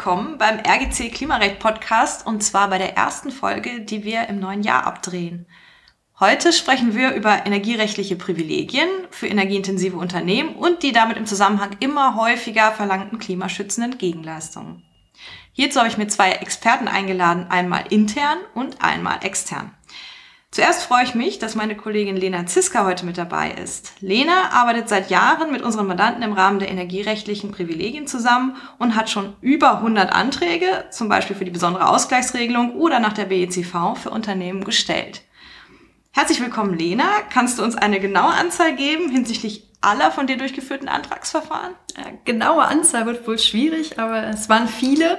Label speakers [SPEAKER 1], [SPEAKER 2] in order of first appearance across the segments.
[SPEAKER 1] willkommen beim RGC Klimarecht Podcast und zwar bei der ersten Folge, die wir im neuen Jahr abdrehen. Heute sprechen wir über energierechtliche Privilegien für energieintensive Unternehmen und die damit im Zusammenhang immer häufiger verlangten klimaschützenden Gegenleistungen. Hierzu habe ich mir zwei Experten eingeladen, einmal intern und einmal extern. Zuerst freue ich mich, dass meine Kollegin Lena Ziska heute mit dabei ist. Lena arbeitet seit Jahren mit unseren Mandanten im Rahmen der energierechtlichen Privilegien zusammen und hat schon über 100 Anträge, zum Beispiel für die besondere Ausgleichsregelung oder nach der BECV für Unternehmen gestellt. Herzlich willkommen, Lena. Kannst du uns eine genaue Anzahl geben hinsichtlich aller von dir durchgeführten Antragsverfahren?
[SPEAKER 2] Ja, genaue Anzahl wird wohl schwierig, aber es waren viele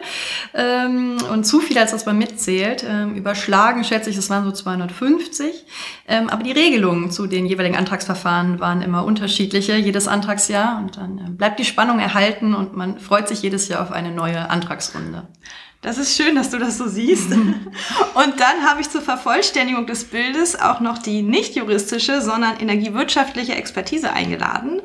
[SPEAKER 2] ähm, und zu viele, als dass man mitzählt. Ähm, überschlagen schätze ich, es waren so 250. Ähm, aber die Regelungen zu den jeweiligen Antragsverfahren waren immer unterschiedliche, jedes Antragsjahr. Und dann äh, bleibt die Spannung erhalten und man freut sich jedes Jahr auf eine neue Antragsrunde.
[SPEAKER 1] Das ist schön, dass du das so siehst. Und dann habe ich zur Vervollständigung des Bildes auch noch die nicht juristische, sondern energiewirtschaftliche Expertise eingeladen,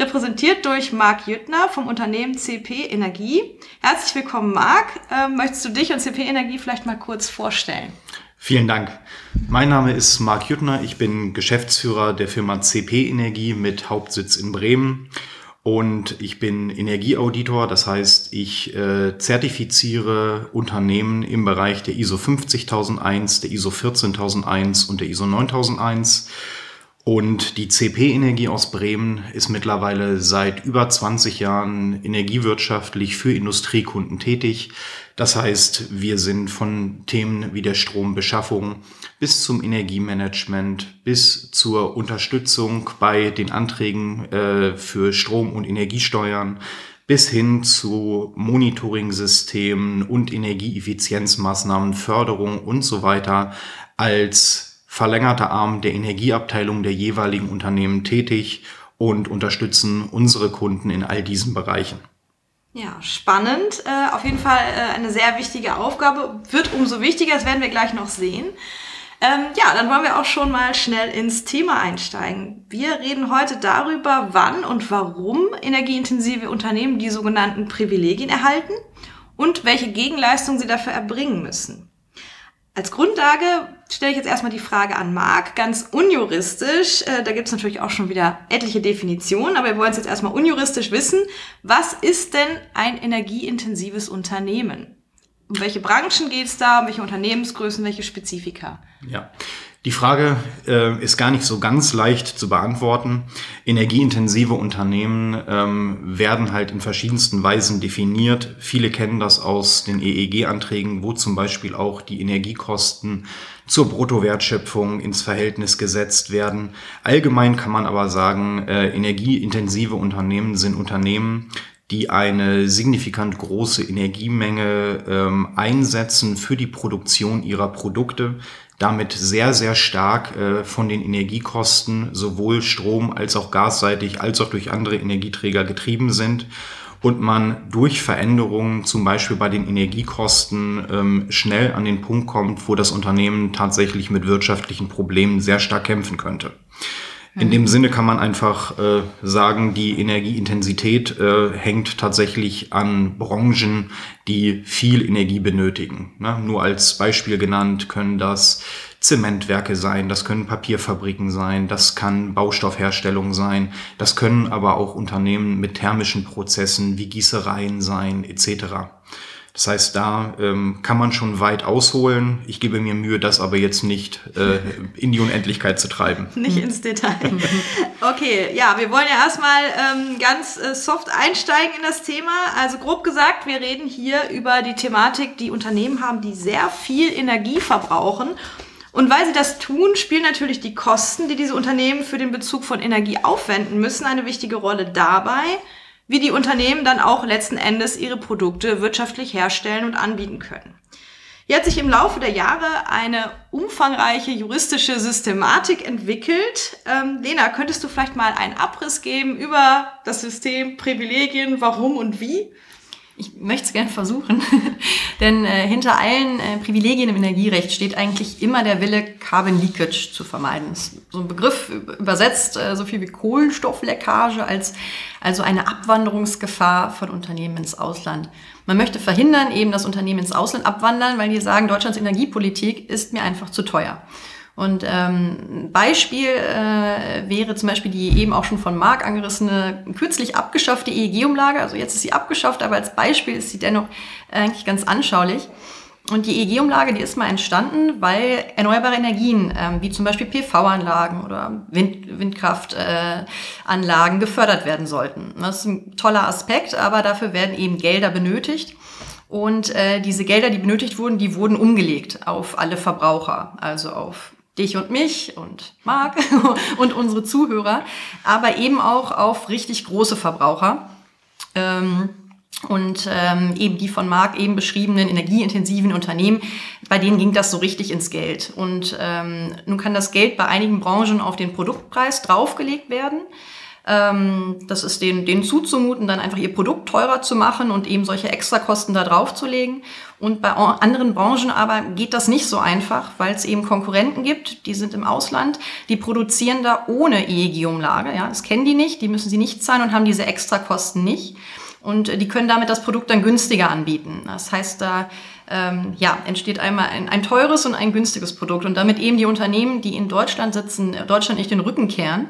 [SPEAKER 1] repräsentiert durch Marc Jüttner vom Unternehmen CP Energie. Herzlich willkommen, Marc. Ähm, möchtest du dich und CP Energie vielleicht mal kurz vorstellen?
[SPEAKER 3] Vielen Dank. Mein Name ist Marc Jüttner. Ich bin Geschäftsführer der Firma CP Energie mit Hauptsitz in Bremen und ich bin Energieauditor, das heißt, ich äh, zertifiziere Unternehmen im Bereich der ISO 50001, der ISO 14001 und der ISO 9001. Und die CP Energie aus Bremen ist mittlerweile seit über 20 Jahren energiewirtschaftlich für Industriekunden tätig. Das heißt, wir sind von Themen wie der Strombeschaffung bis zum Energiemanagement, bis zur Unterstützung bei den Anträgen äh, für Strom- und Energiesteuern, bis hin zu Monitoring-Systemen und Energieeffizienzmaßnahmen, Förderung und so weiter als verlängerter Arm der Energieabteilung der jeweiligen Unternehmen tätig und unterstützen unsere Kunden in all diesen Bereichen.
[SPEAKER 1] Ja, spannend. Äh, auf jeden Fall äh, eine sehr wichtige Aufgabe. Wird umso wichtiger, das werden wir gleich noch sehen. Ähm, ja, dann wollen wir auch schon mal schnell ins Thema einsteigen. Wir reden heute darüber, wann und warum energieintensive Unternehmen die sogenannten Privilegien erhalten und welche Gegenleistungen sie dafür erbringen müssen. Als Grundlage stelle ich jetzt erstmal die Frage an Marc, ganz unjuristisch. Äh, da gibt es natürlich auch schon wieder etliche Definitionen, aber wir wollen es jetzt erstmal unjuristisch wissen. Was ist denn ein energieintensives Unternehmen? Um welche Branchen geht es da, um welche Unternehmensgrößen, welche Spezifika?
[SPEAKER 3] Ja, die Frage äh, ist gar nicht so ganz leicht zu beantworten. Energieintensive Unternehmen ähm, werden halt in verschiedensten Weisen definiert. Viele kennen das aus den EEG-Anträgen, wo zum Beispiel auch die Energiekosten zur Bruttowertschöpfung ins Verhältnis gesetzt werden. Allgemein kann man aber sagen, äh, energieintensive Unternehmen sind Unternehmen, die eine signifikant große Energiemenge ähm, einsetzen für die Produktion ihrer Produkte, damit sehr, sehr stark äh, von den Energiekosten sowohl Strom als auch gasseitig als auch durch andere Energieträger getrieben sind und man durch Veränderungen zum Beispiel bei den Energiekosten ähm, schnell an den Punkt kommt, wo das Unternehmen tatsächlich mit wirtschaftlichen Problemen sehr stark kämpfen könnte. In dem Sinne kann man einfach äh, sagen, die Energieintensität äh, hängt tatsächlich an Branchen, die viel Energie benötigen. Ne? Nur als Beispiel genannt können das Zementwerke sein, das können Papierfabriken sein, das kann Baustoffherstellung sein, das können aber auch Unternehmen mit thermischen Prozessen wie Gießereien sein, etc. Das heißt, da ähm, kann man schon weit ausholen. Ich gebe mir Mühe, das aber jetzt nicht äh, in die Unendlichkeit zu treiben.
[SPEAKER 1] Nicht ins Detail. Okay, ja, wir wollen ja erstmal ähm, ganz äh, soft einsteigen in das Thema. Also grob gesagt, wir reden hier über die Thematik, die Unternehmen haben, die sehr viel Energie verbrauchen. Und weil sie das tun, spielen natürlich die Kosten, die diese Unternehmen für den Bezug von Energie aufwenden müssen, eine wichtige Rolle dabei, wie die Unternehmen dann auch letzten Endes ihre Produkte wirtschaftlich herstellen und anbieten können. Hier hat sich im Laufe der Jahre eine umfangreiche juristische Systematik entwickelt. Ähm, Lena, könntest du vielleicht mal einen Abriss geben über das System Privilegien, warum und wie?
[SPEAKER 2] ich möchte es gerne versuchen. Denn äh, hinter allen äh, Privilegien im Energierecht steht eigentlich immer der Wille, Carbon Leakage zu vermeiden. Das ist so ein Begriff übersetzt äh, so viel wie Kohlenstoffleckage als also eine Abwanderungsgefahr von Unternehmen ins Ausland. Man möchte verhindern eben, dass Unternehmen ins Ausland abwandern, weil die sagen, Deutschlands Energiepolitik ist mir einfach zu teuer. Und ähm, Beispiel äh, wäre zum Beispiel die eben auch schon von Marc angerissene, kürzlich abgeschaffte EEG-Umlage. Also jetzt ist sie abgeschafft, aber als Beispiel ist sie dennoch eigentlich ganz anschaulich. Und die EEG-Umlage, die ist mal entstanden, weil erneuerbare Energien, ähm, wie zum Beispiel PV-Anlagen oder Wind, Windkraftanlagen äh, gefördert werden sollten. Das ist ein toller Aspekt, aber dafür werden eben Gelder benötigt. Und äh, diese Gelder, die benötigt wurden, die wurden umgelegt auf alle Verbraucher, also auf dich und mich und Marc und unsere Zuhörer, aber eben auch auf richtig große Verbraucher. Ähm, und ähm, eben die von Marc eben beschriebenen energieintensiven Unternehmen, bei denen ging das so richtig ins Geld. Und ähm, nun kann das Geld bei einigen Branchen auf den Produktpreis draufgelegt werden. Ähm, das ist denen, denen zuzumuten, dann einfach ihr Produkt teurer zu machen und eben solche Extrakosten da draufzulegen. Und bei anderen Branchen aber geht das nicht so einfach, weil es eben Konkurrenten gibt, die sind im Ausland, die produzieren da ohne EEG-Umlage. Ja, das kennen die nicht, die müssen sie nicht zahlen und haben diese Extrakosten nicht. Und die können damit das Produkt dann günstiger anbieten. Das heißt, da ähm, ja, entsteht einmal ein, ein teures und ein günstiges Produkt. Und damit eben die Unternehmen, die in Deutschland sitzen, Deutschland nicht den Rücken kehren,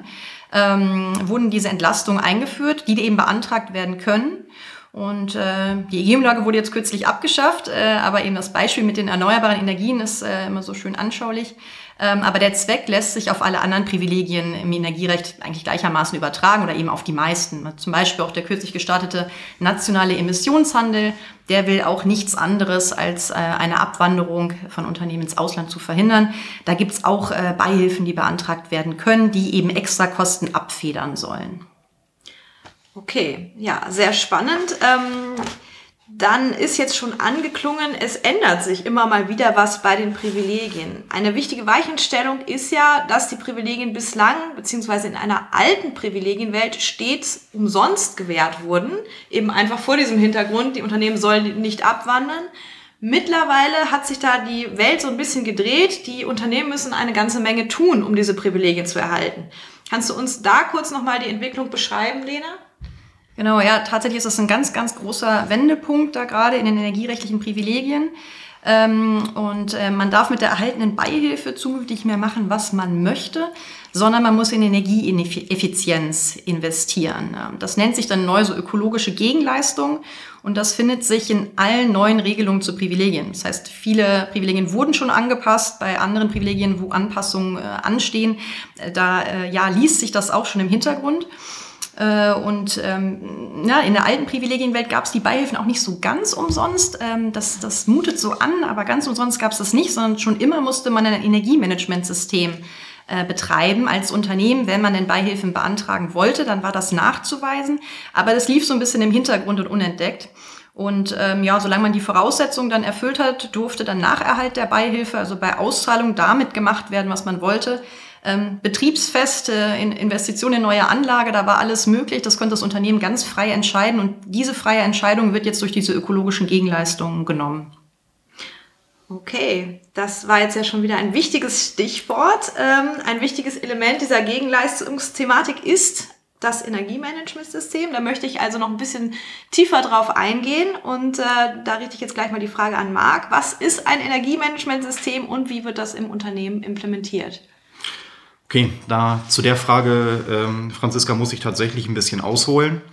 [SPEAKER 2] ähm, wurden diese Entlastungen eingeführt, die eben beantragt werden können. Und äh, die EG-Umlage wurde jetzt kürzlich abgeschafft, äh, aber eben das Beispiel mit den erneuerbaren Energien ist äh, immer so schön anschaulich. Ähm, aber der Zweck lässt sich auf alle anderen Privilegien im Energierecht eigentlich gleichermaßen übertragen oder eben auf die meisten. Zum Beispiel auch der kürzlich gestartete nationale Emissionshandel, der will auch nichts anderes als äh, eine Abwanderung von Unternehmen ins Ausland zu verhindern. Da gibt's auch äh, Beihilfen, die beantragt werden können, die eben Extrakosten abfedern sollen.
[SPEAKER 1] Okay, ja, sehr spannend. Ähm, dann ist jetzt schon angeklungen, es ändert sich immer mal wieder was bei den Privilegien. Eine wichtige Weichenstellung ist ja, dass die Privilegien bislang, beziehungsweise in einer alten Privilegienwelt stets umsonst gewährt wurden. Eben einfach vor diesem Hintergrund, die Unternehmen sollen nicht abwandern. Mittlerweile hat sich da die Welt so ein bisschen gedreht. Die Unternehmen müssen eine ganze Menge tun, um diese Privilegien zu erhalten. Kannst du uns da kurz nochmal die Entwicklung beschreiben, Lena?
[SPEAKER 2] Genau, ja, tatsächlich ist das ein ganz, ganz großer Wendepunkt da gerade in den energierechtlichen Privilegien. Ähm, und äh, man darf mit der erhaltenen Beihilfe zukünftig mehr machen, was man möchte, sondern man muss in Energieeffizienz investieren. Ähm, das nennt sich dann neu so ökologische Gegenleistung und das findet sich in allen neuen Regelungen zu Privilegien. Das heißt, viele Privilegien wurden schon angepasst, bei anderen Privilegien, wo Anpassungen äh, anstehen, äh, da äh, ja, liest sich das auch schon im Hintergrund. Äh, und ähm, ja, in der alten Privilegienwelt gab es die Beihilfen auch nicht so ganz umsonst. Ähm, das, das mutet so an, aber ganz umsonst gab es das nicht, sondern schon immer musste man ein Energiemanagementsystem äh, betreiben als Unternehmen, wenn man denn Beihilfen beantragen wollte, dann war das nachzuweisen. Aber das lief so ein bisschen im Hintergrund und unentdeckt. Und ähm, ja, solange man die Voraussetzungen dann erfüllt hat, durfte dann nach Erhalt der Beihilfe, also bei Auszahlung, damit gemacht werden, was man wollte ähm, Betriebsfeste, in Investitionen in neue Anlage, da war alles möglich. Das konnte das Unternehmen ganz frei entscheiden und diese freie Entscheidung wird jetzt durch diese ökologischen Gegenleistungen genommen.
[SPEAKER 1] Okay, das war jetzt ja schon wieder ein wichtiges Stichwort. Ähm, ein wichtiges Element dieser Gegenleistungsthematik ist das Energiemanagementsystem. Da möchte ich also noch ein bisschen tiefer drauf eingehen und äh, da richte ich jetzt gleich mal die Frage an Marc. Was ist ein Energiemanagementsystem und wie wird das im Unternehmen implementiert?
[SPEAKER 3] Okay, da zu der Frage, ähm, Franziska, muss ich tatsächlich ein bisschen ausholen.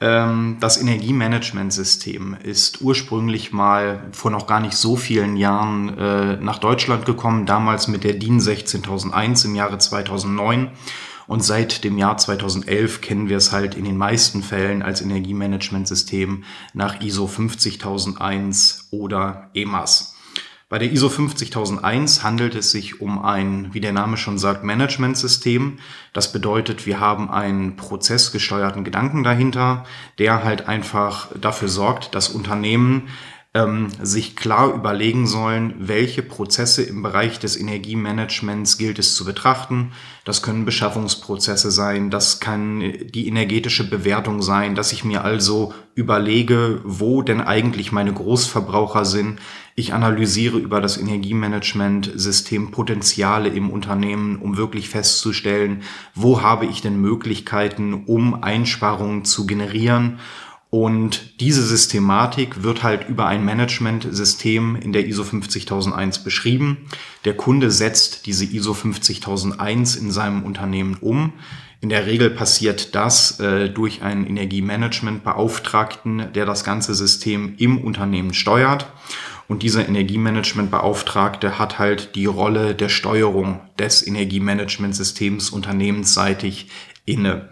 [SPEAKER 3] Ähm, das Energiemanagementsystem ist ursprünglich mal vor noch gar nicht so vielen Jahren äh, nach Deutschland gekommen, damals mit der DIN 16001 im Jahre 2009. Und seit dem Jahr 2011 kennen wir es halt in den meisten Fällen als Energiemanagementsystem nach ISO 50001 oder EMAS. Bei der ISO 50001 handelt es sich um ein, wie der Name schon sagt, Managementsystem. Das bedeutet, wir haben einen prozessgesteuerten Gedanken dahinter, der halt einfach dafür sorgt, dass Unternehmen ähm, sich klar überlegen sollen, welche Prozesse im Bereich des Energiemanagements gilt es zu betrachten. Das können Beschaffungsprozesse sein, das kann die energetische Bewertung sein, dass ich mir also überlege, wo denn eigentlich meine Großverbraucher sind. Ich analysiere über das Energiemanagement-System Potenziale im Unternehmen, um wirklich festzustellen, wo habe ich denn Möglichkeiten, um Einsparungen zu generieren und diese Systematik wird halt über ein Management-System in der ISO 50001 beschrieben. Der Kunde setzt diese ISO 50001 in seinem Unternehmen um. In der Regel passiert das äh, durch einen Energiemanagement-Beauftragten, der das ganze System im Unternehmen steuert. Und dieser Energiemanagement-Beauftragte hat halt die Rolle der Steuerung des Energiemanagementsystems unternehmensseitig inne.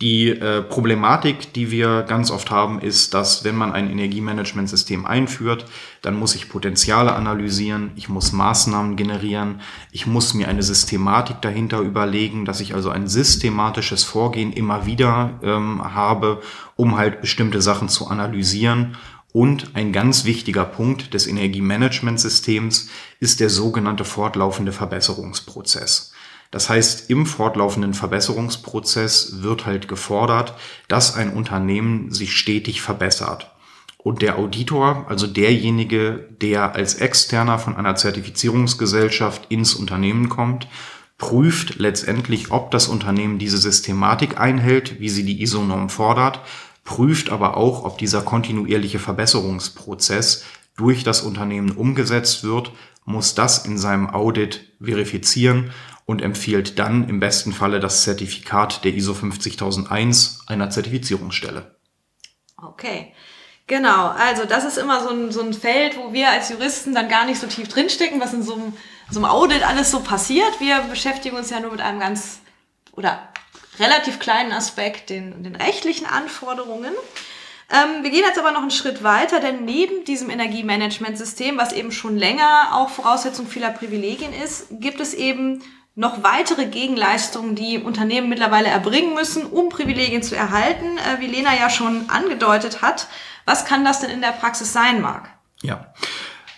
[SPEAKER 3] Die äh, Problematik, die wir ganz oft haben, ist, dass wenn man ein Energiemanagementsystem einführt, dann muss ich Potenziale analysieren, ich muss Maßnahmen generieren, ich muss mir eine Systematik dahinter überlegen, dass ich also ein systematisches Vorgehen immer wieder ähm, habe, um halt bestimmte Sachen zu analysieren. Und ein ganz wichtiger Punkt des Energiemanagementsystems ist der sogenannte fortlaufende Verbesserungsprozess. Das heißt, im fortlaufenden Verbesserungsprozess wird halt gefordert, dass ein Unternehmen sich stetig verbessert. Und der Auditor, also derjenige, der als Externer von einer Zertifizierungsgesellschaft ins Unternehmen kommt, prüft letztendlich, ob das Unternehmen diese Systematik einhält, wie sie die ISO-Norm fordert, prüft aber auch, ob dieser kontinuierliche Verbesserungsprozess durch das Unternehmen umgesetzt wird, muss das in seinem Audit verifizieren und empfiehlt dann im besten Falle das Zertifikat der ISO 50001 einer Zertifizierungsstelle.
[SPEAKER 1] Okay. Genau, also das ist immer so ein, so ein Feld, wo wir als Juristen dann gar nicht so tief drinstecken, was in so einem, so einem Audit alles so passiert. Wir beschäftigen uns ja nur mit einem ganz oder relativ kleinen Aspekt, den, den rechtlichen Anforderungen. Ähm, wir gehen jetzt aber noch einen Schritt weiter, denn neben diesem Energiemanagementsystem, was eben schon länger auch Voraussetzung vieler Privilegien ist, gibt es eben noch weitere Gegenleistungen, die Unternehmen mittlerweile erbringen müssen, um Privilegien zu erhalten, äh, wie Lena ja schon angedeutet hat. Was kann das denn in der Praxis sein, Marc?
[SPEAKER 3] Ja,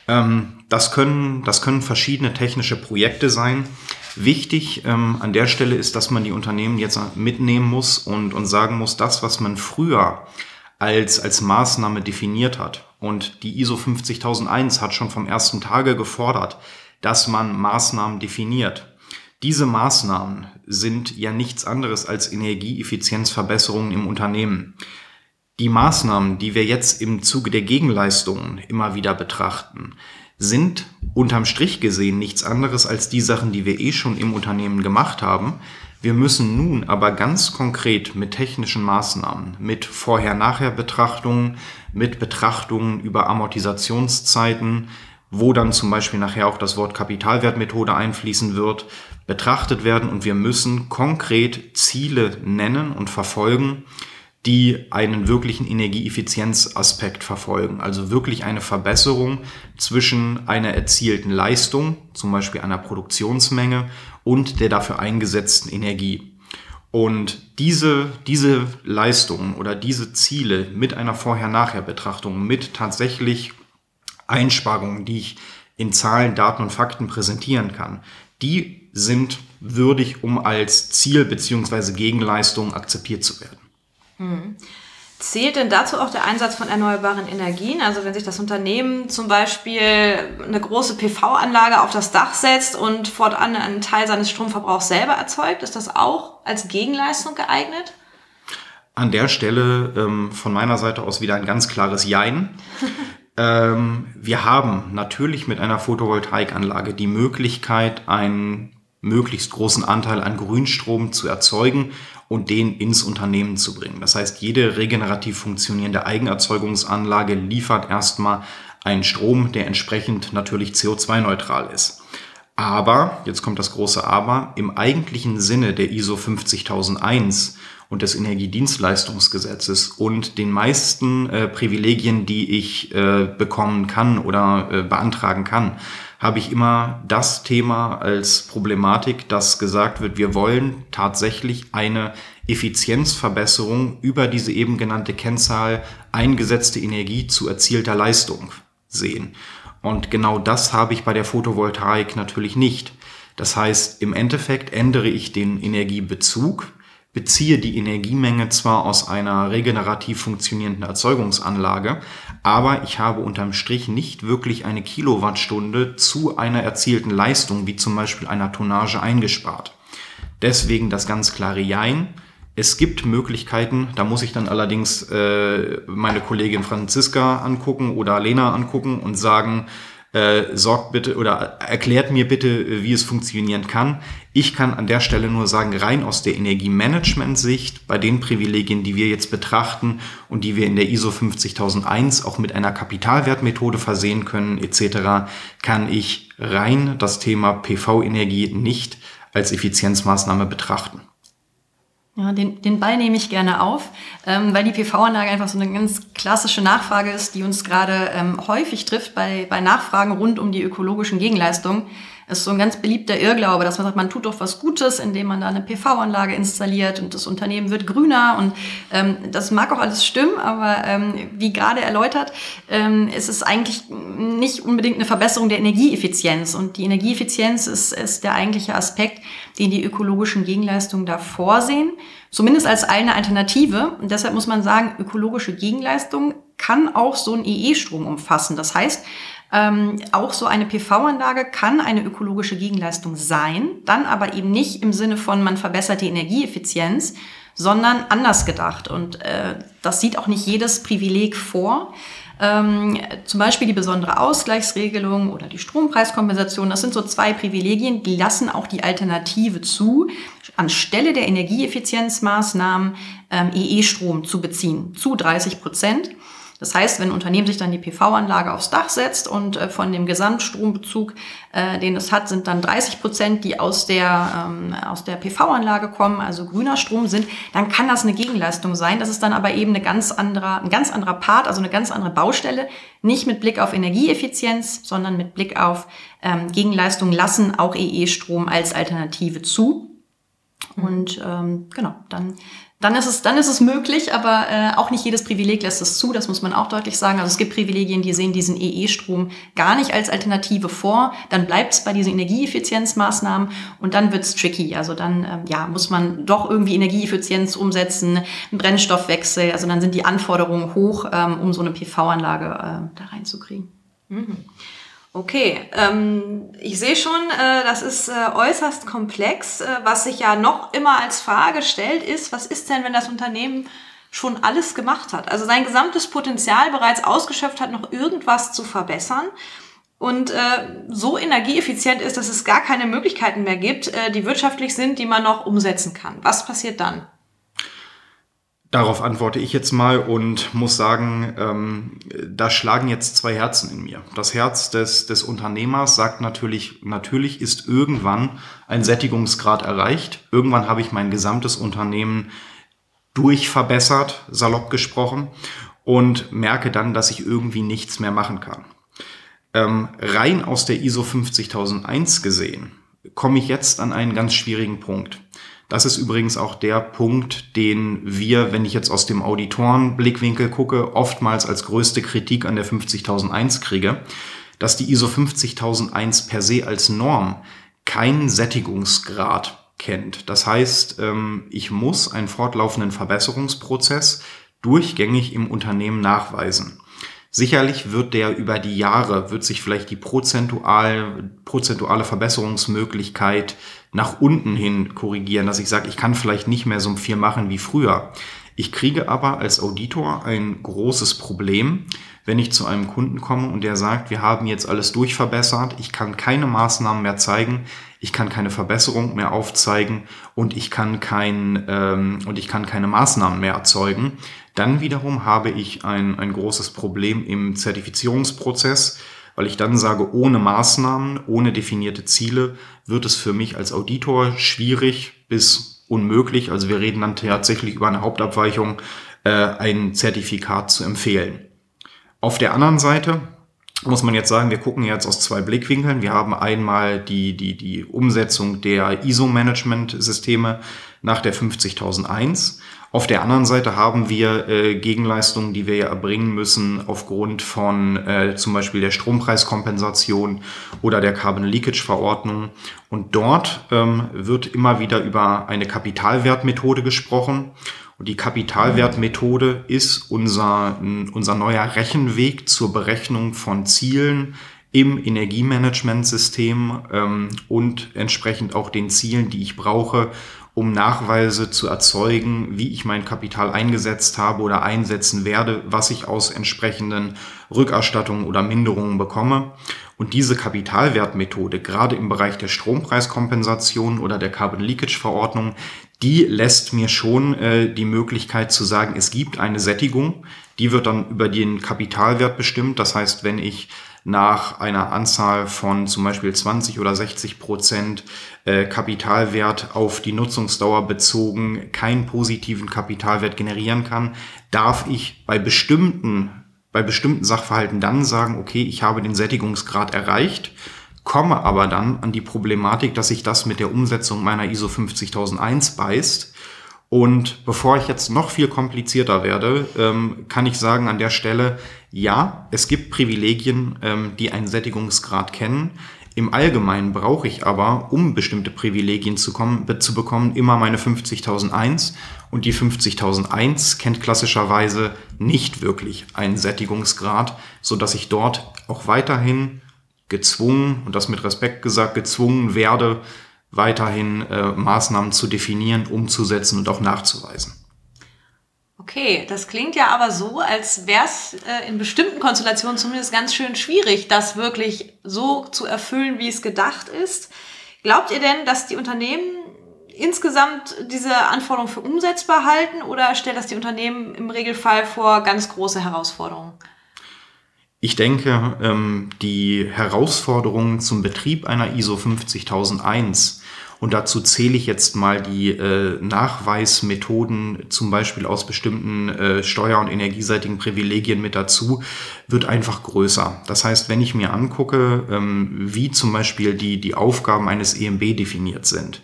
[SPEAKER 3] ähm, das, können, das können verschiedene technische Projekte sein. Wichtig ähm, an der Stelle ist, dass man die Unternehmen jetzt mitnehmen muss und, und sagen muss, das, was man früher als, als Maßnahme definiert hat. Und die ISO 50001 hat schon vom ersten Tage gefordert, dass man Maßnahmen definiert. Diese Maßnahmen sind ja nichts anderes als Energieeffizienzverbesserungen im Unternehmen. Die Maßnahmen, die wir jetzt im Zuge der Gegenleistungen immer wieder betrachten, sind unterm Strich gesehen nichts anderes als die Sachen, die wir eh schon im Unternehmen gemacht haben. Wir müssen nun aber ganz konkret mit technischen Maßnahmen, mit Vorher-Nachher-Betrachtungen, mit Betrachtungen über Amortisationszeiten, wo dann zum Beispiel nachher auch das Wort Kapitalwertmethode einfließen wird, betrachtet werden und wir müssen konkret Ziele nennen und verfolgen, die einen wirklichen Energieeffizienzaspekt verfolgen. Also wirklich eine Verbesserung zwischen einer erzielten Leistung, zum Beispiel einer Produktionsmenge und der dafür eingesetzten Energie. Und diese, diese Leistungen oder diese Ziele mit einer Vorher-Nachher-Betrachtung, mit tatsächlich Einsparungen, die ich in Zahlen, Daten und Fakten präsentieren kann, die sind würdig, um als Ziel bzw. Gegenleistung akzeptiert zu werden.
[SPEAKER 1] Hm. Zählt denn dazu auch der Einsatz von erneuerbaren Energien? Also wenn sich das Unternehmen zum Beispiel eine große PV-Anlage auf das Dach setzt und fortan einen Teil seines Stromverbrauchs selber erzeugt, ist das auch als Gegenleistung geeignet?
[SPEAKER 3] An der Stelle ähm, von meiner Seite aus wieder ein ganz klares Jein. ähm, wir haben natürlich mit einer Photovoltaikanlage die Möglichkeit, einen möglichst großen Anteil an Grünstrom zu erzeugen und den ins Unternehmen zu bringen. Das heißt, jede regenerativ funktionierende Eigenerzeugungsanlage liefert erstmal einen Strom, der entsprechend natürlich CO2-neutral ist. Aber, jetzt kommt das große Aber, im eigentlichen Sinne der ISO 50001 und des Energiedienstleistungsgesetzes und den meisten äh, Privilegien, die ich äh, bekommen kann oder äh, beantragen kann, habe ich immer das Thema als Problematik, dass gesagt wird, wir wollen tatsächlich eine Effizienzverbesserung über diese eben genannte Kennzahl eingesetzte Energie zu erzielter Leistung sehen. Und genau das habe ich bei der Photovoltaik natürlich nicht. Das heißt, im Endeffekt ändere ich den Energiebezug, beziehe die Energiemenge zwar aus einer regenerativ funktionierenden Erzeugungsanlage, aber ich habe unterm Strich nicht wirklich eine Kilowattstunde zu einer erzielten Leistung, wie zum Beispiel einer Tonnage, eingespart. Deswegen das ganz klare Jein. Es gibt Möglichkeiten, da muss ich dann allerdings äh, meine Kollegin Franziska angucken oder Lena angucken und sagen, äh, sorgt bitte oder erklärt mir bitte, wie es funktionieren kann. Ich kann an der Stelle nur sagen, rein aus der Energiemanagement-Sicht, bei den Privilegien, die wir jetzt betrachten und die wir in der ISO 50001 auch mit einer Kapitalwertmethode versehen können etc., kann ich rein das Thema PV-Energie nicht als Effizienzmaßnahme betrachten.
[SPEAKER 2] Ja, den, den Ball nehme ich gerne auf, ähm, weil die PV-Anlage einfach so eine ganz klassische Nachfrage ist, die uns gerade ähm, häufig trifft bei, bei Nachfragen rund um die ökologischen Gegenleistungen ist so ein ganz beliebter Irrglaube, dass man sagt, man tut doch was Gutes, indem man da eine PV-Anlage installiert und das Unternehmen wird grüner. Und ähm, das mag auch alles stimmen, aber ähm, wie gerade erläutert, ähm, ist es eigentlich nicht unbedingt eine Verbesserung der Energieeffizienz. Und die Energieeffizienz ist, ist der eigentliche Aspekt, den die ökologischen Gegenleistungen da vorsehen. Zumindest als eine Alternative. Und deshalb muss man sagen, ökologische Gegenleistung kann auch so einen EE-Strom umfassen. Das heißt, ähm, auch so eine PV-Anlage kann eine ökologische Gegenleistung sein, dann aber eben nicht im Sinne von, man verbessert die Energieeffizienz, sondern anders gedacht. Und äh, das sieht auch nicht jedes Privileg vor. Ähm, zum Beispiel die besondere Ausgleichsregelung oder die Strompreiskompensation. Das sind so zwei Privilegien, die lassen auch die Alternative zu, anstelle der Energieeffizienzmaßnahmen ähm, EE-Strom zu beziehen, zu 30 Prozent. Das heißt, wenn ein Unternehmen sich dann die PV-Anlage aufs Dach setzt und äh, von dem Gesamtstrombezug, äh, den es hat, sind dann 30 Prozent, die aus der, ähm, aus der PV-Anlage kommen, also grüner Strom sind, dann kann das eine Gegenleistung sein. Das ist dann aber eben eine ganz anderer, ein ganz anderer Part, also eine ganz andere Baustelle. Nicht mit Blick auf Energieeffizienz, sondern mit Blick auf ähm, Gegenleistung lassen auch EE-Strom als Alternative zu. Und ähm, genau, dann dann ist es, dann ist es möglich, aber äh, auch nicht jedes Privileg lässt es zu, das muss man auch deutlich sagen. Also es gibt Privilegien, die sehen diesen EE-Strom gar nicht als Alternative vor. Dann bleibt es bei diesen Energieeffizienzmaßnahmen und dann wird's tricky. Also dann ähm, ja, muss man doch irgendwie Energieeffizienz umsetzen, einen Brennstoffwechsel. Also dann sind die Anforderungen hoch, ähm, um so eine PV-Anlage äh, da reinzukriegen.
[SPEAKER 1] Mhm. Okay, ähm, ich sehe schon, äh, das ist äh, äußerst komplex. Äh, was sich ja noch immer als Frage stellt, ist, was ist denn, wenn das Unternehmen schon alles gemacht hat? Also sein gesamtes Potenzial bereits ausgeschöpft hat, noch irgendwas zu verbessern und äh, so energieeffizient ist, dass es gar keine Möglichkeiten mehr gibt, äh, die wirtschaftlich sind, die man noch umsetzen kann. Was passiert dann?
[SPEAKER 3] Darauf antworte ich jetzt mal und muss sagen, ähm, da schlagen jetzt zwei Herzen in mir. Das Herz des, des Unternehmers sagt natürlich, natürlich ist irgendwann ein Sättigungsgrad erreicht. Irgendwann habe ich mein gesamtes Unternehmen durchverbessert, salopp gesprochen, und merke dann, dass ich irgendwie nichts mehr machen kann. Ähm, rein aus der ISO 50001 gesehen, komme ich jetzt an einen ganz schwierigen Punkt. Das ist übrigens auch der Punkt, den wir, wenn ich jetzt aus dem Auditorenblickwinkel gucke, oftmals als größte Kritik an der 50001 kriege, dass die ISO 50001 per se als Norm keinen Sättigungsgrad kennt. Das heißt, ähm, ich muss einen fortlaufenden Verbesserungsprozess durchgängig im Unternehmen nachweisen. Sicherlich wird der über die Jahre, wird sich vielleicht die prozentual, prozentuale Verbesserungsmöglichkeit nach unten hin korrigieren, dass ich sage, ich kann vielleicht nicht mehr so viel machen wie früher. Ich kriege aber als Auditor ein großes Problem, wenn ich zu einem Kunden komme und der sagt, wir haben jetzt alles durchverbessert, ich kann keine Maßnahmen mehr zeigen, ich kann keine Verbesserung mehr aufzeigen und ich kann kein ähm, und ich kann keine Maßnahmen mehr erzeugen. Dann wiederum habe ich ein, ein großes Problem im Zertifizierungsprozess, weil ich dann sage, ohne Maßnahmen, ohne definierte Ziele wird es für mich als Auditor schwierig bis unmöglich. Also wir reden dann tatsächlich über eine Hauptabweichung, äh, ein Zertifikat zu empfehlen. Auf der anderen Seite muss man jetzt sagen, wir gucken jetzt aus zwei Blickwinkeln. Wir haben einmal die, die, die Umsetzung der ISO-Management-Systeme nach der 50001. Auf der anderen Seite haben wir äh, Gegenleistungen, die wir ja erbringen müssen aufgrund von äh, zum Beispiel der Strompreiskompensation oder der Carbon Leakage Verordnung. Und dort ähm, wird immer wieder über eine Kapitalwertmethode gesprochen. Und die Kapitalwertmethode ist unser, unser neuer Rechenweg zur Berechnung von Zielen im Energiemanagementsystem ähm, und entsprechend auch den Zielen, die ich brauche, um Nachweise zu erzeugen, wie ich mein Kapital eingesetzt habe oder einsetzen werde, was ich aus entsprechenden Rückerstattungen oder Minderungen bekomme. Und diese Kapitalwertmethode, gerade im Bereich der Strompreiskompensation oder der Carbon Leakage Verordnung, die lässt mir schon äh, die Möglichkeit zu sagen, es gibt eine Sättigung, die wird dann über den Kapitalwert bestimmt. Das heißt, wenn ich nach einer Anzahl von zum Beispiel 20 oder 60 Prozent äh, Kapitalwert auf die Nutzungsdauer bezogen keinen positiven Kapitalwert generieren kann, darf ich bei bestimmten, bei bestimmten Sachverhalten dann sagen, okay, ich habe den Sättigungsgrad erreicht komme aber dann an die Problematik, dass sich das mit der Umsetzung meiner ISO 50001 beißt. Und bevor ich jetzt noch viel komplizierter werde, ähm, kann ich sagen an der Stelle, ja, es gibt Privilegien, ähm, die einen Sättigungsgrad kennen. Im Allgemeinen brauche ich aber, um bestimmte Privilegien zu, kommen, zu bekommen, immer meine 50.001 und die 50.001 kennt klassischerweise nicht wirklich einen Sättigungsgrad, so dass ich dort auch weiterhin gezwungen, und das mit Respekt gesagt, gezwungen werde, weiterhin äh, Maßnahmen zu definieren, umzusetzen und auch nachzuweisen.
[SPEAKER 1] Okay, das klingt ja aber so, als wäre es äh, in bestimmten Konstellationen zumindest ganz schön schwierig, das wirklich so zu erfüllen, wie es gedacht ist. Glaubt ihr denn, dass die Unternehmen insgesamt diese Anforderungen für umsetzbar halten oder stellt das die Unternehmen im Regelfall vor ganz große Herausforderungen?
[SPEAKER 3] Ich denke, ähm, die Herausforderungen zum Betrieb einer ISO 50001 und dazu zähle ich jetzt mal die äh, Nachweismethoden, zum Beispiel aus bestimmten äh, steuer- und energieseitigen Privilegien mit dazu, wird einfach größer. Das heißt, wenn ich mir angucke, ähm, wie zum Beispiel die, die Aufgaben eines EMB definiert sind,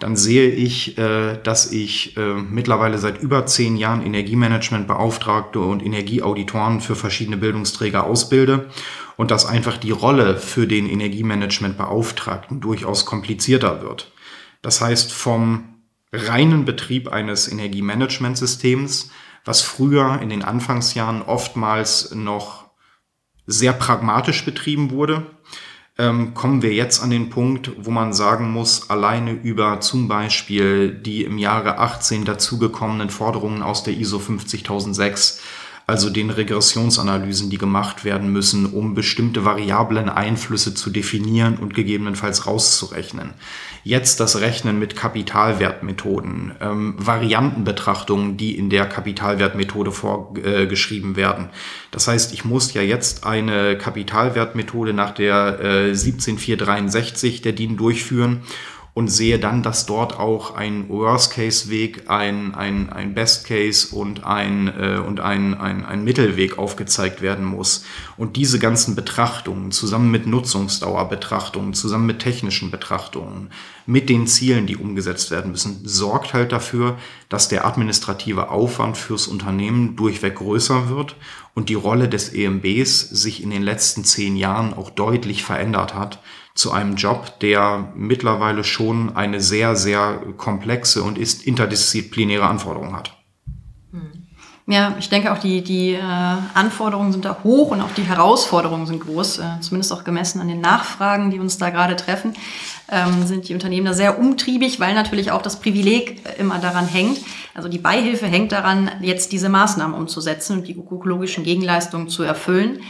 [SPEAKER 3] dann sehe ich, äh, dass ich äh, mittlerweile seit über zehn Jahren Energiemanagementbeauftragte und Energieauditoren für verschiedene Bildungsträger ausbilde und dass einfach die Rolle für den Energiemanagementbeauftragten durchaus komplizierter wird. Das heißt, vom reinen Betrieb eines Energiemanagementsystems, was früher in den Anfangsjahren oftmals noch sehr pragmatisch betrieben wurde, ähm, kommen wir jetzt an den Punkt, wo man sagen muss, alleine über zum Beispiel die im Jahre 18 dazugekommenen Forderungen aus der ISO 50006 also den Regressionsanalysen, die gemacht werden müssen, um bestimmte variablen Einflüsse zu definieren und gegebenenfalls rauszurechnen. Jetzt das Rechnen mit Kapitalwertmethoden, ähm, Variantenbetrachtungen, die in der Kapitalwertmethode vorgeschrieben äh, werden. Das heißt, ich muss ja jetzt eine Kapitalwertmethode nach der äh, 17463 der DIN durchführen und sehe dann, dass dort auch ein Worst-Case-Weg, ein, ein, ein Best-Case und, ein, äh, und ein, ein, ein Mittelweg aufgezeigt werden muss. Und diese ganzen Betrachtungen zusammen mit Nutzungsdauerbetrachtungen, zusammen mit technischen Betrachtungen, mit den Zielen, die umgesetzt werden müssen, sorgt halt dafür, dass der administrative Aufwand fürs Unternehmen durchweg größer wird und die Rolle des EMBs sich in den letzten zehn Jahren auch deutlich verändert hat zu einem Job, der mittlerweile schon eine sehr, sehr komplexe und ist interdisziplinäre Anforderung hat.
[SPEAKER 2] Hm. Ja, ich denke auch die, die äh, Anforderungen sind da hoch und auch die Herausforderungen sind groß, äh, zumindest auch gemessen an den Nachfragen, die uns da gerade treffen, ähm, sind die Unternehmen da sehr umtriebig, weil natürlich auch das Privileg immer daran hängt. Also die Beihilfe hängt daran, jetzt diese Maßnahmen umzusetzen und die ökologischen Gegenleistungen zu erfüllen.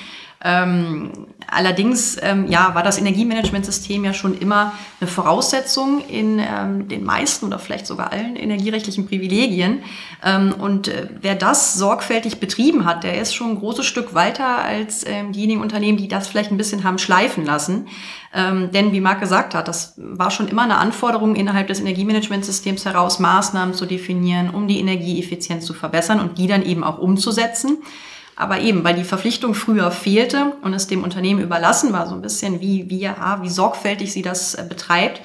[SPEAKER 2] Ähm, allerdings ähm, ja, war das Energiemanagementsystem ja schon immer eine Voraussetzung in ähm, den meisten oder vielleicht sogar allen energierechtlichen Privilegien. Ähm, und äh, wer das sorgfältig betrieben hat, der ist schon ein großes Stück weiter als ähm, diejenigen Unternehmen, die das vielleicht ein bisschen haben schleifen lassen. Ähm, denn wie Marc gesagt hat, das war schon immer eine Anforderung innerhalb des Energiemanagementsystems heraus, Maßnahmen zu definieren, um die Energieeffizienz zu verbessern und die dann eben auch umzusetzen. Aber eben, weil die Verpflichtung früher fehlte und es dem Unternehmen überlassen war, so ein bisschen wie, wie, ja, wie sorgfältig sie das äh, betreibt,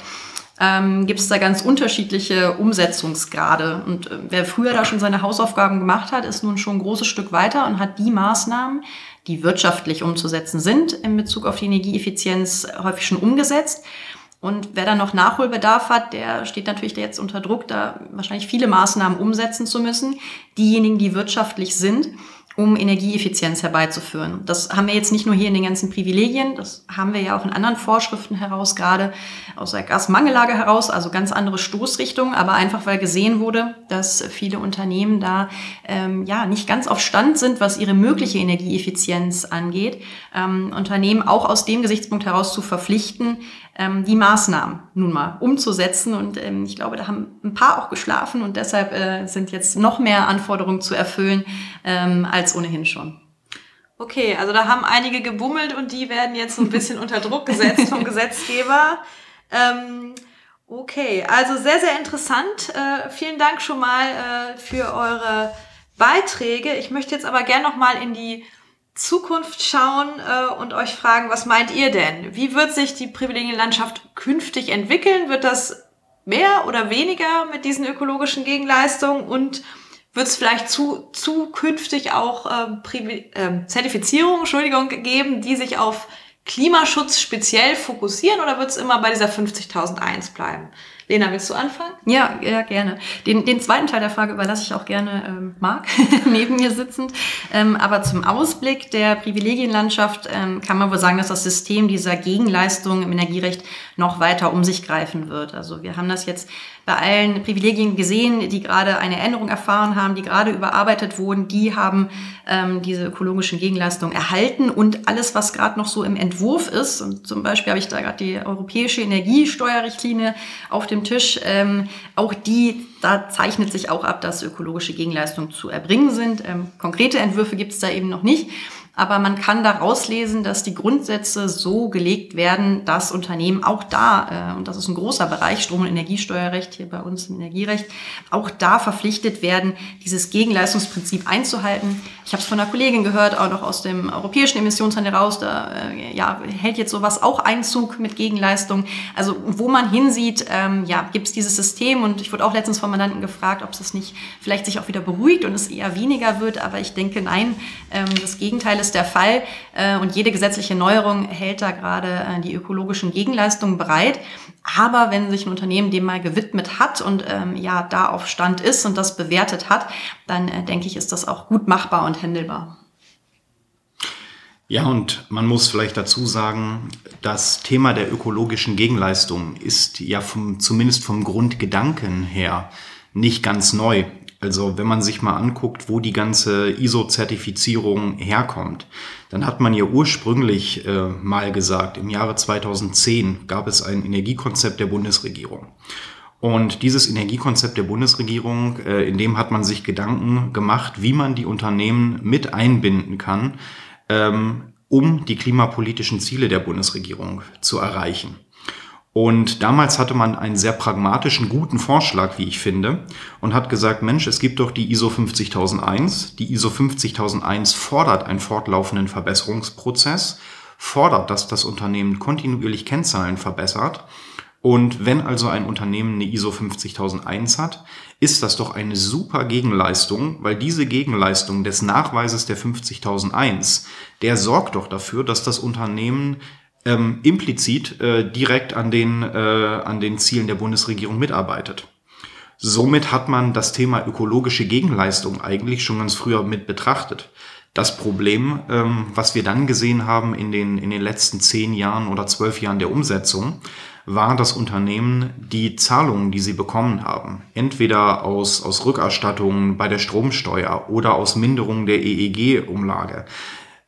[SPEAKER 2] ähm, gibt es da ganz unterschiedliche Umsetzungsgrade. Und äh, wer früher da schon seine Hausaufgaben gemacht hat, ist nun schon ein großes Stück weiter und hat die Maßnahmen, die wirtschaftlich umzusetzen sind, in Bezug auf die Energieeffizienz häufig schon umgesetzt. Und wer dann noch Nachholbedarf hat, der steht natürlich jetzt unter Druck, da wahrscheinlich viele Maßnahmen umsetzen zu müssen. Diejenigen, die wirtschaftlich sind, um Energieeffizienz herbeizuführen. Das haben wir jetzt nicht nur hier in den ganzen Privilegien, das haben wir ja auch in anderen Vorschriften heraus, gerade aus der Gasmangellage heraus, also ganz andere Stoßrichtungen, aber einfach weil gesehen wurde, dass viele Unternehmen da ähm, ja nicht ganz auf Stand sind, was ihre mögliche Energieeffizienz angeht, ähm, Unternehmen auch aus dem Gesichtspunkt heraus zu verpflichten, ähm, die Maßnahmen nun mal umzusetzen. Und ähm, ich glaube, da haben ein paar auch geschlafen und deshalb äh, sind jetzt noch mehr Anforderungen zu erfüllen ähm, als ohnehin schon.
[SPEAKER 1] Okay, also da haben einige gebummelt und die werden jetzt so ein bisschen unter Druck gesetzt vom Gesetzgeber. Ähm, okay, also sehr, sehr interessant. Äh, vielen Dank schon mal äh, für eure Beiträge. Ich möchte jetzt aber gerne noch mal in die Zukunft schauen äh, und euch fragen, was meint ihr denn? Wie wird sich die Privilegienlandschaft künftig entwickeln? Wird das mehr oder weniger mit diesen ökologischen Gegenleistungen und wird es vielleicht zu, zukünftig auch ähm, Privi äh, Zertifizierungen Entschuldigung, geben, die sich auf Klimaschutz speziell fokussieren oder wird es immer bei dieser 50.001 bleiben? Lena, willst du anfangen?
[SPEAKER 2] Ja, ja, gerne. Den, den zweiten Teil der Frage überlasse ich auch gerne ähm, Marc, neben mir sitzend. Ähm, aber zum Ausblick der Privilegienlandschaft ähm, kann man wohl sagen, dass das System dieser Gegenleistung im Energierecht noch weiter um sich greifen wird. Also wir haben das jetzt bei allen Privilegien gesehen, die gerade eine Änderung erfahren haben, die gerade überarbeitet wurden, die haben ähm, diese ökologischen Gegenleistungen erhalten und alles, was gerade noch so im Entwurf ist, und zum Beispiel habe ich da gerade die europäische Energiesteuerrichtlinie auf dem Tisch, ähm, auch die, da zeichnet sich auch ab, dass ökologische Gegenleistungen zu erbringen sind. Ähm, konkrete Entwürfe gibt es da eben noch nicht. Aber man kann daraus lesen, dass die Grundsätze so gelegt werden, dass Unternehmen auch da, äh, und das ist ein großer Bereich, Strom- und Energiesteuerrecht hier bei uns im Energierecht, auch da verpflichtet werden, dieses Gegenleistungsprinzip einzuhalten. Ich habe es von einer Kollegin gehört, auch noch aus dem europäischen Emissionshandel raus, da äh, ja, hält jetzt sowas auch Einzug mit Gegenleistung. Also wo man hinsieht, ähm, ja, gibt es dieses System und ich wurde auch letztens von Mandanten gefragt, ob es nicht vielleicht sich auch wieder beruhigt und es eher weniger wird, aber ich denke, nein, ähm, das Gegenteil ist der Fall äh, und jede gesetzliche Neuerung hält da gerade äh, die ökologischen Gegenleistungen bereit. Aber wenn sich ein Unternehmen dem mal gewidmet hat und ähm, ja da auf Stand ist und das bewertet hat, dann äh, denke ich, ist das auch gut machbar und handelbar.
[SPEAKER 3] Ja, und man muss vielleicht dazu sagen, das Thema der ökologischen Gegenleistung ist ja vom, zumindest vom Grundgedanken her nicht ganz neu. Also wenn man sich mal anguckt, wo die ganze ISO-Zertifizierung herkommt, dann hat man ja ursprünglich äh, mal gesagt, im Jahre 2010 gab es ein Energiekonzept der Bundesregierung. Und dieses Energiekonzept der Bundesregierung, äh, in dem hat man sich Gedanken gemacht, wie man die Unternehmen mit einbinden kann, ähm, um die klimapolitischen Ziele der Bundesregierung zu erreichen. Und damals hatte man einen sehr pragmatischen, guten Vorschlag, wie ich finde, und hat gesagt, Mensch, es gibt doch die ISO 50001. Die ISO 50001 fordert einen fortlaufenden Verbesserungsprozess, fordert, dass das Unternehmen kontinuierlich Kennzahlen verbessert. Und wenn also ein Unternehmen eine ISO 50001 hat, ist das doch eine super Gegenleistung, weil diese Gegenleistung des Nachweises der 50001, der sorgt doch dafür, dass das Unternehmen ähm, implizit äh, direkt an den, äh, an den Zielen der Bundesregierung mitarbeitet. Somit hat man das Thema ökologische Gegenleistung eigentlich schon ganz früher mit betrachtet. Das Problem, ähm, was wir dann gesehen haben in den, in den letzten zehn Jahren oder zwölf Jahren der Umsetzung, war das Unternehmen die Zahlungen, die sie bekommen haben, entweder aus, aus Rückerstattungen bei der Stromsteuer oder aus Minderung der EEG-Umlage,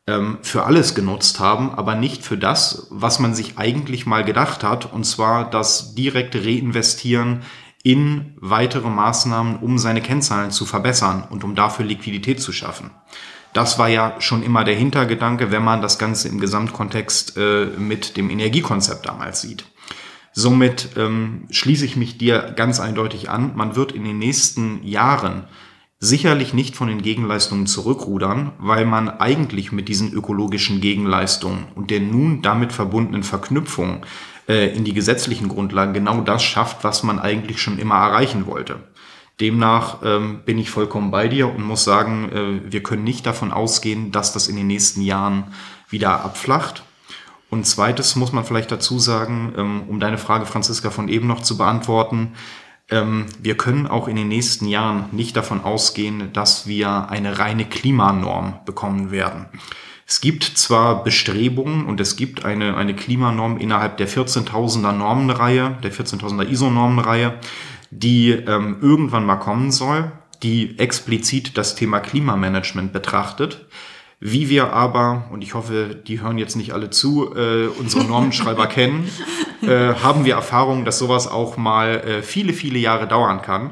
[SPEAKER 3] ähm, für alles genutzt haben, aber nicht für das, was man sich eigentlich mal gedacht hat, und zwar das direkte Reinvestieren in weitere Maßnahmen, um seine Kennzahlen zu verbessern und um dafür Liquidität zu schaffen. Das war ja schon immer der Hintergedanke, wenn man das Ganze im Gesamtkontext äh, mit dem Energiekonzept damals sieht. Somit ähm, schließe ich mich dir ganz eindeutig an. Man wird in den nächsten Jahren sicherlich nicht von den Gegenleistungen zurückrudern, weil man eigentlich mit diesen ökologischen Gegenleistungen und der nun damit verbundenen Verknüpfung äh, in die gesetzlichen Grundlagen genau das schafft, was man eigentlich schon immer erreichen wollte. Demnach ähm, bin ich vollkommen bei dir und muss sagen, äh, wir können nicht davon ausgehen, dass das in den nächsten Jahren wieder abflacht. Und zweites muss man vielleicht dazu sagen, ähm, um deine Frage, Franziska, von eben noch zu beantworten, ähm, wir können auch in den nächsten Jahren nicht davon ausgehen, dass wir eine reine Klimanorm bekommen werden. Es gibt zwar Bestrebungen und es gibt eine, eine Klimanorm innerhalb der 14.000er Normenreihe, der 14.000er ISO-Normenreihe, die ähm, irgendwann mal kommen soll, die explizit das Thema Klimamanagement betrachtet. Wie wir aber, und ich hoffe, die hören jetzt nicht alle zu, äh, unsere Normenschreiber kennen, äh, haben wir Erfahrung, dass sowas auch mal äh, viele, viele Jahre dauern kann.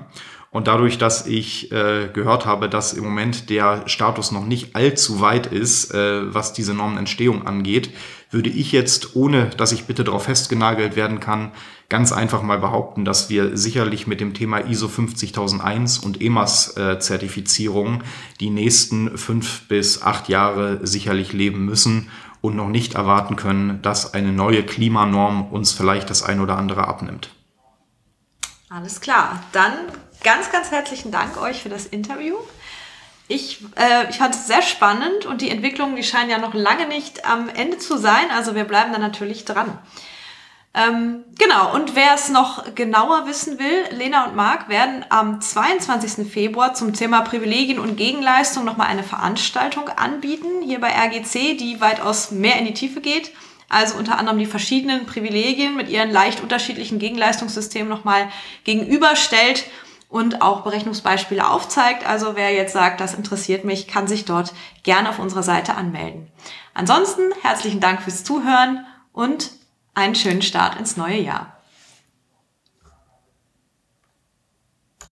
[SPEAKER 3] Und dadurch, dass ich äh, gehört habe, dass im Moment der Status noch nicht allzu weit ist, äh, was diese Normenentstehung angeht, würde ich jetzt, ohne dass ich bitte darauf festgenagelt werden kann, ganz einfach mal behaupten, dass wir sicherlich mit dem Thema ISO 50001 und EMAS-Zertifizierung äh, die nächsten fünf bis acht Jahre sicherlich leben müssen und noch nicht erwarten können, dass eine neue Klimanorm uns vielleicht das ein oder andere abnimmt.
[SPEAKER 1] Alles klar, dann ganz, ganz herzlichen Dank euch für das Interview. Ich, äh, ich fand es sehr spannend und die Entwicklungen, die scheinen ja noch lange nicht am Ende zu sein. Also wir bleiben da natürlich dran. Ähm, genau, und wer es noch genauer wissen will, Lena und Marc werden am 22. Februar zum Thema Privilegien und Gegenleistung nochmal eine Veranstaltung anbieten, hier bei RGC, die weitaus mehr in die Tiefe geht. Also unter anderem die verschiedenen Privilegien mit ihren leicht unterschiedlichen Gegenleistungssystemen nochmal gegenüberstellt und auch Berechnungsbeispiele aufzeigt. Also wer jetzt sagt, das interessiert mich, kann sich dort gerne auf unserer Seite anmelden. Ansonsten herzlichen Dank fürs Zuhören und einen schönen Start ins neue Jahr.